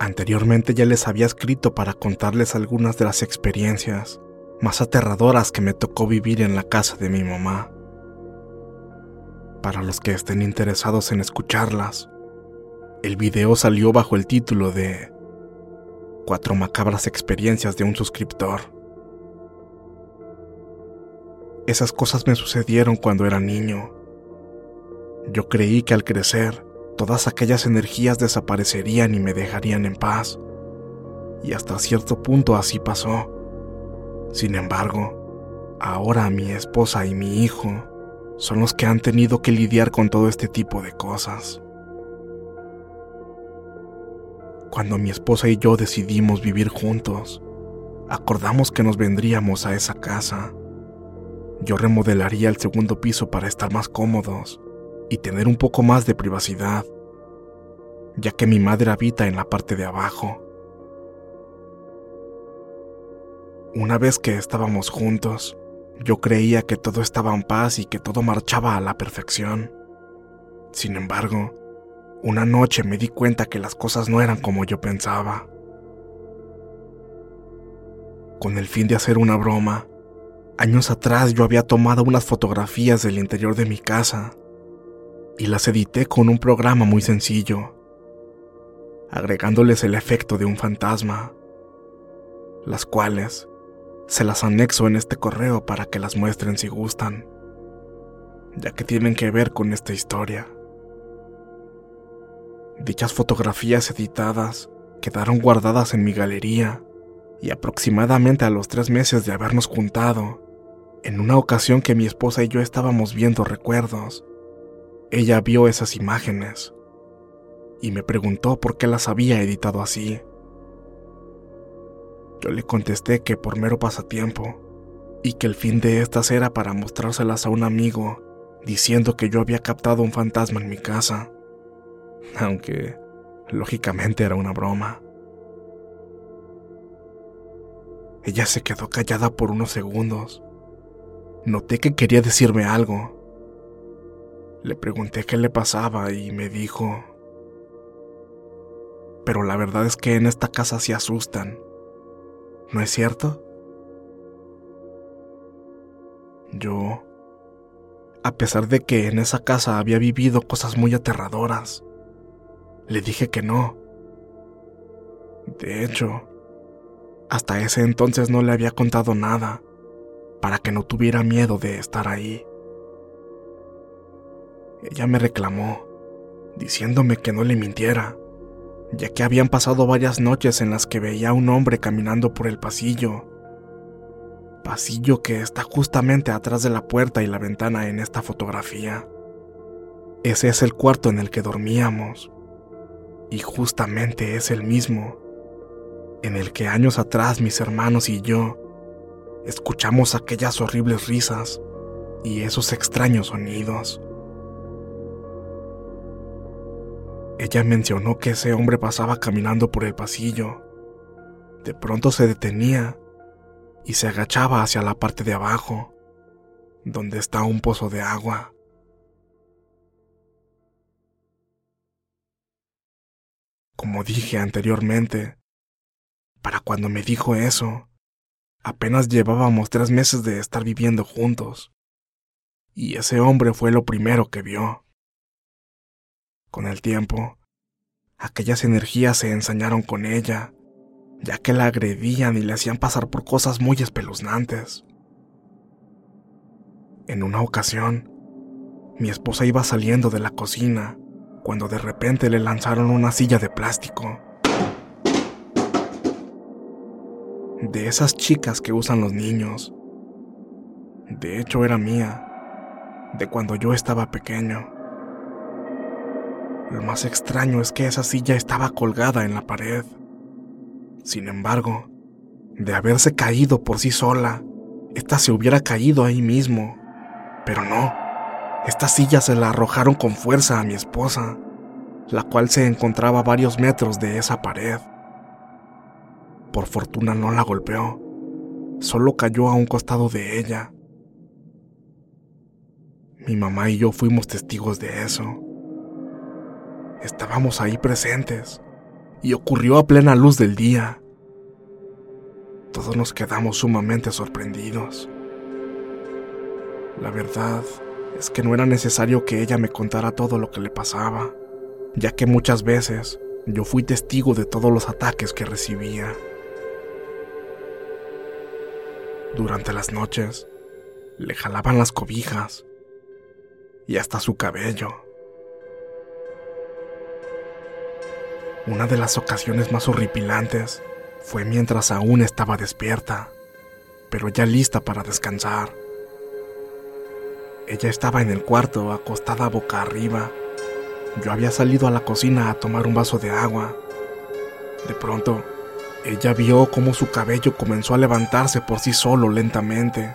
Anteriormente ya les había escrito para contarles algunas de las experiencias más aterradoras que me tocó vivir en la casa de mi mamá. Para los que estén interesados en escucharlas, el video salió bajo el título de Cuatro macabras experiencias de un suscriptor. Esas cosas me sucedieron cuando era niño. Yo creí que al crecer, todas aquellas energías desaparecerían y me dejarían en paz. Y hasta cierto punto así pasó. Sin embargo, ahora mi esposa y mi hijo son los que han tenido que lidiar con todo este tipo de cosas. Cuando mi esposa y yo decidimos vivir juntos, acordamos que nos vendríamos a esa casa. Yo remodelaría el segundo piso para estar más cómodos y tener un poco más de privacidad, ya que mi madre habita en la parte de abajo. Una vez que estábamos juntos, yo creía que todo estaba en paz y que todo marchaba a la perfección. Sin embargo, una noche me di cuenta que las cosas no eran como yo pensaba. Con el fin de hacer una broma, años atrás yo había tomado unas fotografías del interior de mi casa y las edité con un programa muy sencillo, agregándoles el efecto de un fantasma, las cuales se las anexo en este correo para que las muestren si gustan, ya que tienen que ver con esta historia. Dichas fotografías editadas quedaron guardadas en mi galería y aproximadamente a los tres meses de habernos juntado, en una ocasión que mi esposa y yo estábamos viendo recuerdos, ella vio esas imágenes y me preguntó por qué las había editado así. Yo le contesté que por mero pasatiempo y que el fin de estas era para mostrárselas a un amigo diciendo que yo había captado un fantasma en mi casa aunque lógicamente era una broma. Ella se quedó callada por unos segundos. Noté que quería decirme algo. Le pregunté qué le pasaba y me dijo, pero la verdad es que en esta casa se asustan. ¿No es cierto? Yo, a pesar de que en esa casa había vivido cosas muy aterradoras, le dije que no. De hecho, hasta ese entonces no le había contado nada, para que no tuviera miedo de estar ahí. Ella me reclamó, diciéndome que no le mintiera, ya que habían pasado varias noches en las que veía a un hombre caminando por el pasillo. Pasillo que está justamente atrás de la puerta y la ventana en esta fotografía. Ese es el cuarto en el que dormíamos. Y justamente es el mismo en el que años atrás mis hermanos y yo escuchamos aquellas horribles risas y esos extraños sonidos. Ella mencionó que ese hombre pasaba caminando por el pasillo. De pronto se detenía y se agachaba hacia la parte de abajo, donde está un pozo de agua. Como dije anteriormente, para cuando me dijo eso, apenas llevábamos tres meses de estar viviendo juntos. Y ese hombre fue lo primero que vio. Con el tiempo, aquellas energías se ensañaron con ella, ya que la agredían y le hacían pasar por cosas muy espeluznantes. En una ocasión, mi esposa iba saliendo de la cocina cuando de repente le lanzaron una silla de plástico. De esas chicas que usan los niños. De hecho era mía, de cuando yo estaba pequeño. Lo más extraño es que esa silla estaba colgada en la pared. Sin embargo, de haberse caído por sí sola, esta se hubiera caído ahí mismo. Pero no. Esta silla se la arrojaron con fuerza a mi esposa, la cual se encontraba a varios metros de esa pared. Por fortuna no la golpeó, solo cayó a un costado de ella. Mi mamá y yo fuimos testigos de eso. Estábamos ahí presentes y ocurrió a plena luz del día. Todos nos quedamos sumamente sorprendidos. La verdad es que no era necesario que ella me contara todo lo que le pasaba, ya que muchas veces yo fui testigo de todos los ataques que recibía. Durante las noches, le jalaban las cobijas y hasta su cabello. Una de las ocasiones más horripilantes fue mientras aún estaba despierta, pero ya lista para descansar. Ella estaba en el cuarto, acostada boca arriba. Yo había salido a la cocina a tomar un vaso de agua. De pronto, ella vio cómo su cabello comenzó a levantarse por sí solo lentamente,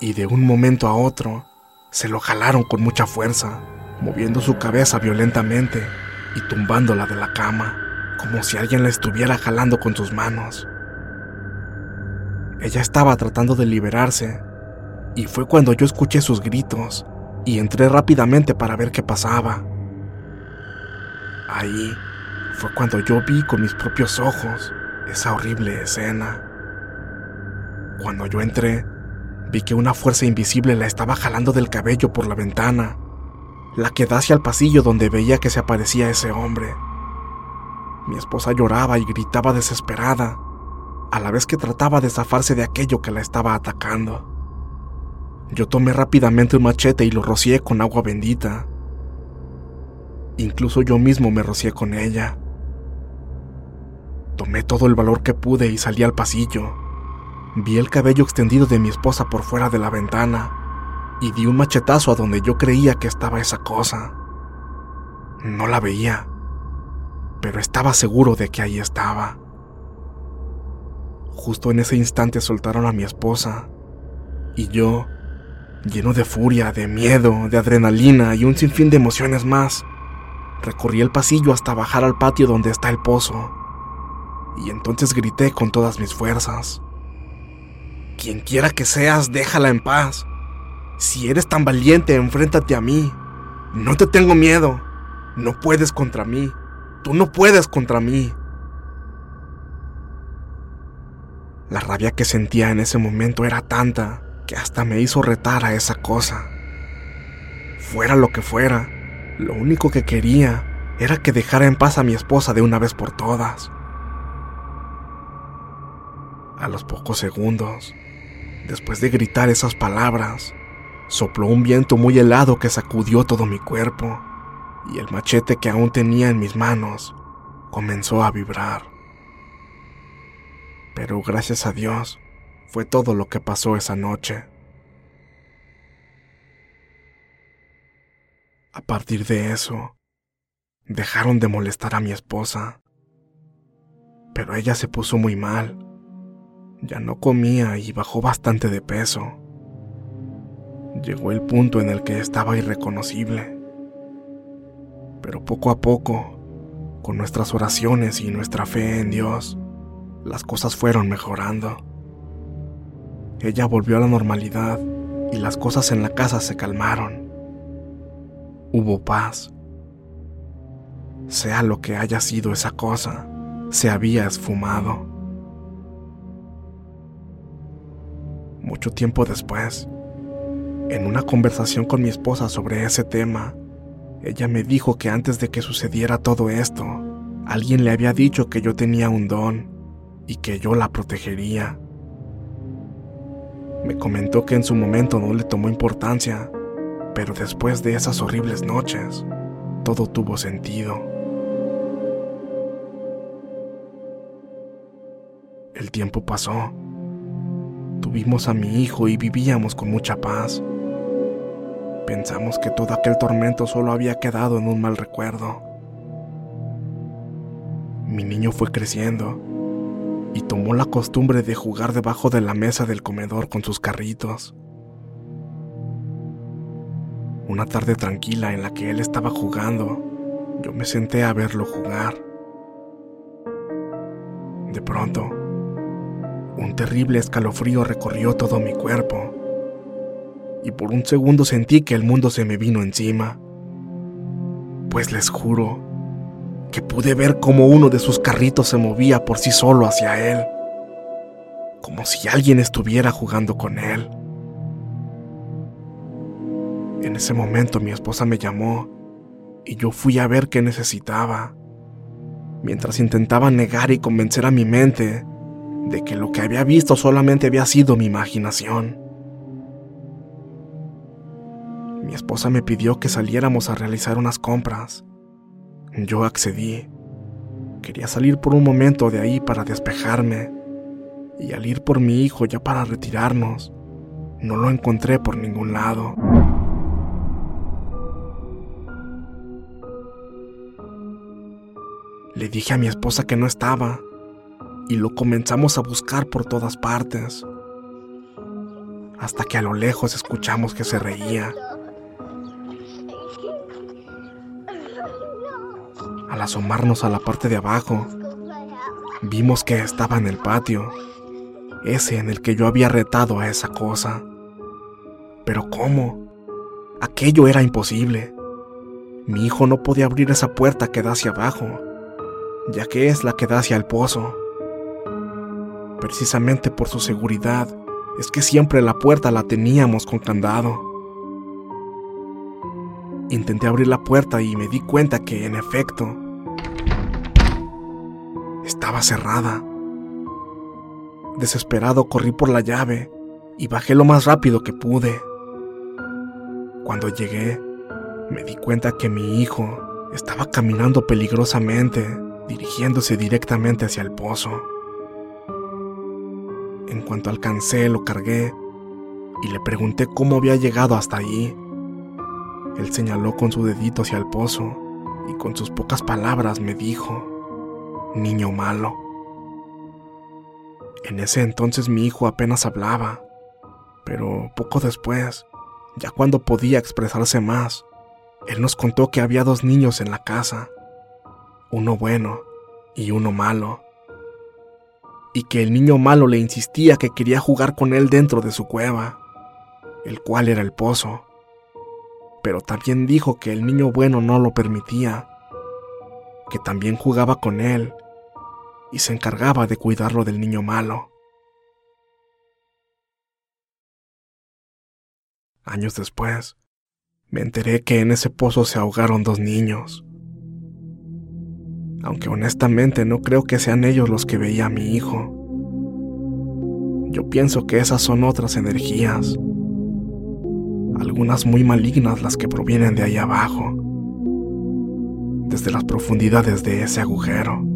y de un momento a otro se lo jalaron con mucha fuerza, moviendo su cabeza violentamente y tumbándola de la cama, como si alguien la estuviera jalando con sus manos. Ella estaba tratando de liberarse, y fue cuando yo escuché sus gritos y entré rápidamente para ver qué pasaba. Ahí fue cuando yo vi con mis propios ojos esa horrible escena. Cuando yo entré, vi que una fuerza invisible la estaba jalando del cabello por la ventana, la que da hacia el pasillo donde veía que se aparecía ese hombre. Mi esposa lloraba y gritaba desesperada, a la vez que trataba de zafarse de aquello que la estaba atacando. Yo tomé rápidamente un machete y lo rocié con agua bendita. Incluso yo mismo me rocié con ella. Tomé todo el valor que pude y salí al pasillo. Vi el cabello extendido de mi esposa por fuera de la ventana y di un machetazo a donde yo creía que estaba esa cosa. No la veía, pero estaba seguro de que ahí estaba. Justo en ese instante soltaron a mi esposa y yo Lleno de furia, de miedo, de adrenalina y un sinfín de emociones más, recorrí el pasillo hasta bajar al patio donde está el pozo. Y entonces grité con todas mis fuerzas. Quien quiera que seas, déjala en paz. Si eres tan valiente, enfréntate a mí. No te tengo miedo. No puedes contra mí. Tú no puedes contra mí. La rabia que sentía en ese momento era tanta que hasta me hizo retar a esa cosa. Fuera lo que fuera, lo único que quería era que dejara en paz a mi esposa de una vez por todas. A los pocos segundos, después de gritar esas palabras, sopló un viento muy helado que sacudió todo mi cuerpo, y el machete que aún tenía en mis manos comenzó a vibrar. Pero gracias a Dios, fue todo lo que pasó esa noche. A partir de eso, dejaron de molestar a mi esposa. Pero ella se puso muy mal. Ya no comía y bajó bastante de peso. Llegó el punto en el que estaba irreconocible. Pero poco a poco, con nuestras oraciones y nuestra fe en Dios, las cosas fueron mejorando. Ella volvió a la normalidad y las cosas en la casa se calmaron. Hubo paz. Sea lo que haya sido esa cosa, se había esfumado. Mucho tiempo después, en una conversación con mi esposa sobre ese tema, ella me dijo que antes de que sucediera todo esto, alguien le había dicho que yo tenía un don y que yo la protegería. Me comentó que en su momento no le tomó importancia, pero después de esas horribles noches, todo tuvo sentido. El tiempo pasó. Tuvimos a mi hijo y vivíamos con mucha paz. Pensamos que todo aquel tormento solo había quedado en un mal recuerdo. Mi niño fue creciendo y tomó la costumbre de jugar debajo de la mesa del comedor con sus carritos. Una tarde tranquila en la que él estaba jugando, yo me senté a verlo jugar. De pronto, un terrible escalofrío recorrió todo mi cuerpo y por un segundo sentí que el mundo se me vino encima. Pues les juro que pude ver cómo uno de sus carritos se movía por sí solo hacia él, como si alguien estuviera jugando con él. En ese momento mi esposa me llamó y yo fui a ver qué necesitaba, mientras intentaba negar y convencer a mi mente de que lo que había visto solamente había sido mi imaginación. Mi esposa me pidió que saliéramos a realizar unas compras yo accedí. Quería salir por un momento de ahí para despejarme. Y al ir por mi hijo ya para retirarnos, no lo encontré por ningún lado. Le dije a mi esposa que no estaba y lo comenzamos a buscar por todas partes. Hasta que a lo lejos escuchamos que se reía. Al asomarnos a la parte de abajo, vimos que estaba en el patio, ese en el que yo había retado a esa cosa. Pero ¿cómo? Aquello era imposible. Mi hijo no podía abrir esa puerta que da hacia abajo, ya que es la que da hacia el pozo. Precisamente por su seguridad, es que siempre la puerta la teníamos con candado. Intenté abrir la puerta y me di cuenta que, en efecto, estaba cerrada. Desesperado corrí por la llave y bajé lo más rápido que pude. Cuando llegué, me di cuenta que mi hijo estaba caminando peligrosamente, dirigiéndose directamente hacia el pozo. En cuanto alcancé, lo cargué y le pregunté cómo había llegado hasta allí. Él señaló con su dedito hacia el pozo y con sus pocas palabras me dijo, niño malo. En ese entonces mi hijo apenas hablaba, pero poco después, ya cuando podía expresarse más, él nos contó que había dos niños en la casa, uno bueno y uno malo, y que el niño malo le insistía que quería jugar con él dentro de su cueva, el cual era el pozo, pero también dijo que el niño bueno no lo permitía, que también jugaba con él y se encargaba de cuidarlo del niño malo. Años después, me enteré que en ese pozo se ahogaron dos niños. Aunque honestamente no creo que sean ellos los que veía a mi hijo. Yo pienso que esas son otras energías, algunas muy malignas las que provienen de ahí abajo. desde las profundidades de ese agujero.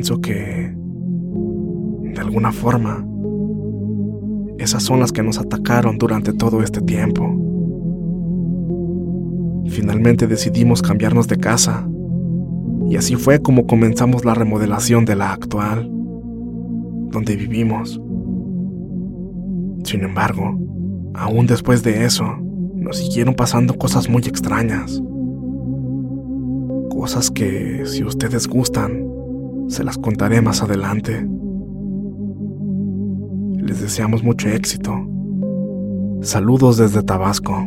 Pienso que, de alguna forma, esas son las que nos atacaron durante todo este tiempo. Finalmente decidimos cambiarnos de casa y así fue como comenzamos la remodelación de la actual, donde vivimos. Sin embargo, aún después de eso, nos siguieron pasando cosas muy extrañas. Cosas que, si ustedes gustan, se las contaré más adelante. Les deseamos mucho éxito. Saludos desde Tabasco.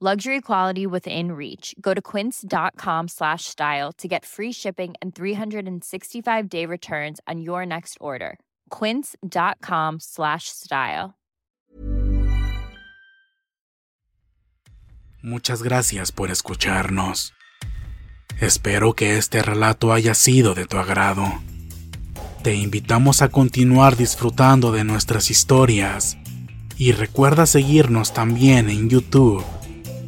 Luxury quality within reach. Go to quince.com slash style to get free shipping and 365 day returns on your next order. Quince.com slash style. Muchas gracias por escucharnos. Espero que este relato haya sido de tu agrado. Te invitamos a continuar disfrutando de nuestras historias y recuerda seguirnos también en YouTube